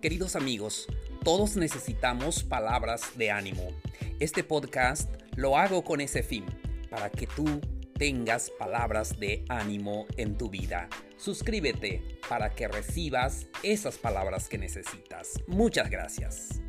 Queridos amigos, todos necesitamos palabras de ánimo. Este podcast lo hago con ese fin, para que tú tengas palabras de ánimo en tu vida. Suscríbete para que recibas esas palabras que necesitas. Muchas gracias.